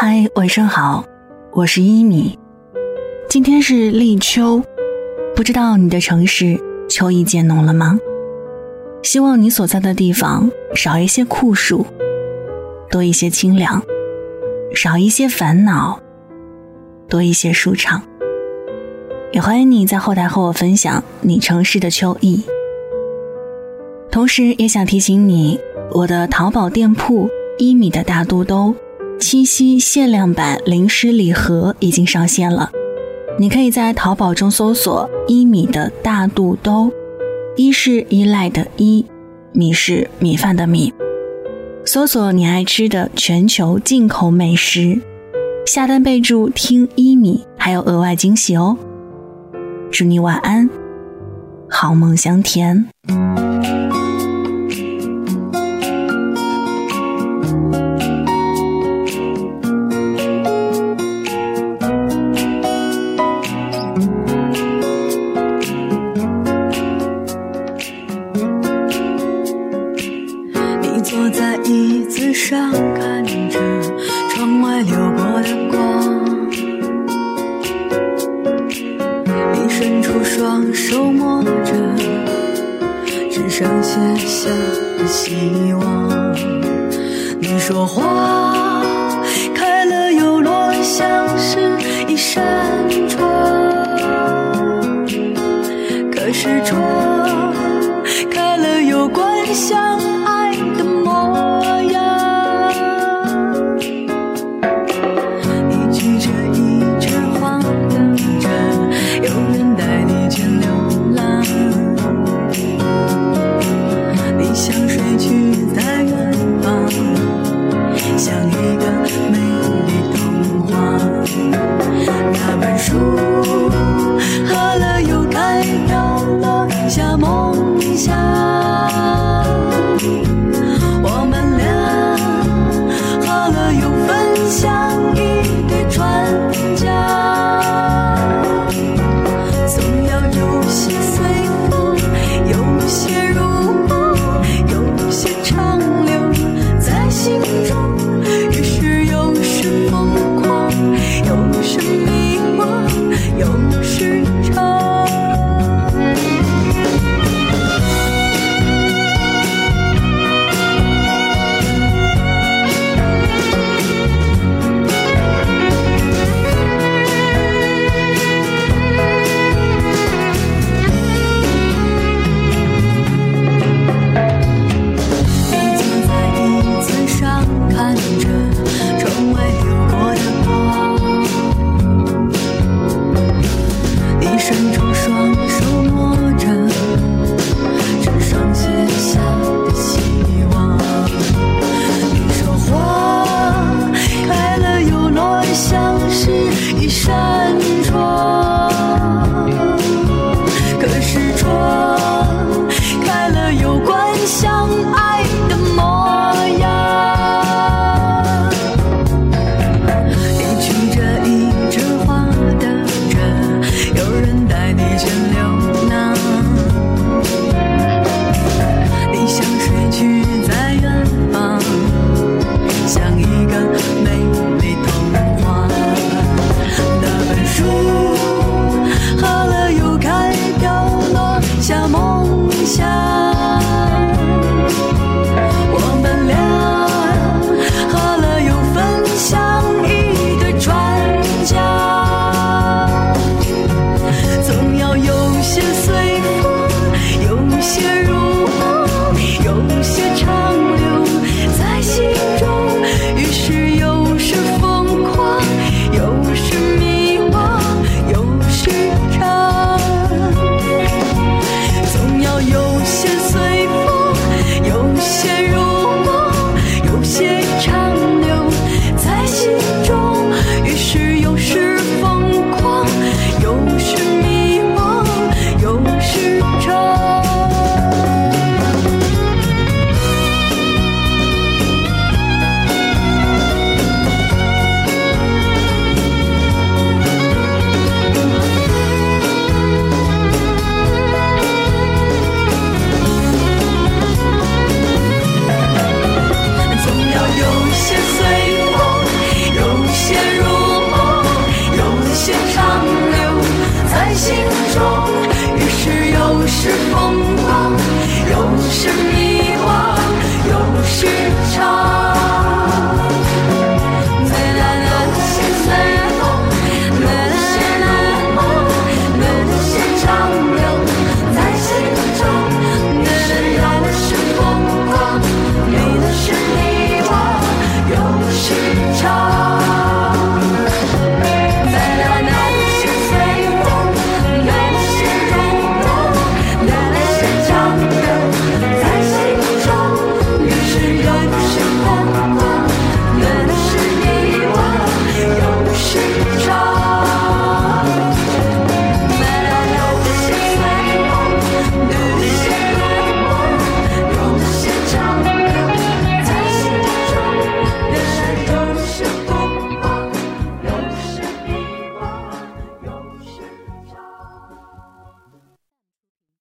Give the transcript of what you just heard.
嗨，晚上好，我是一米。今天是立秋，不知道你的城市秋意渐浓了吗？希望你所在的地方少一些酷暑，多一些清凉；少一些烦恼，多一些舒畅。也欢迎你在后台和我分享你城市的秋意。同时，也想提醒你，我的淘宝店铺一米的大肚兜七夕限量版零食礼盒已经上线了。你可以在淘宝中搜索“一米的大肚兜”，一是依赖的依，米是米饭的米。搜索你爱吃的全球进口美食，下单备注“听一米”，还有额外惊喜哦。祝你晚安，好梦香甜。上，看着窗外流过的光。你伸出双手摸着，只剩写下的希望。你说话。to me.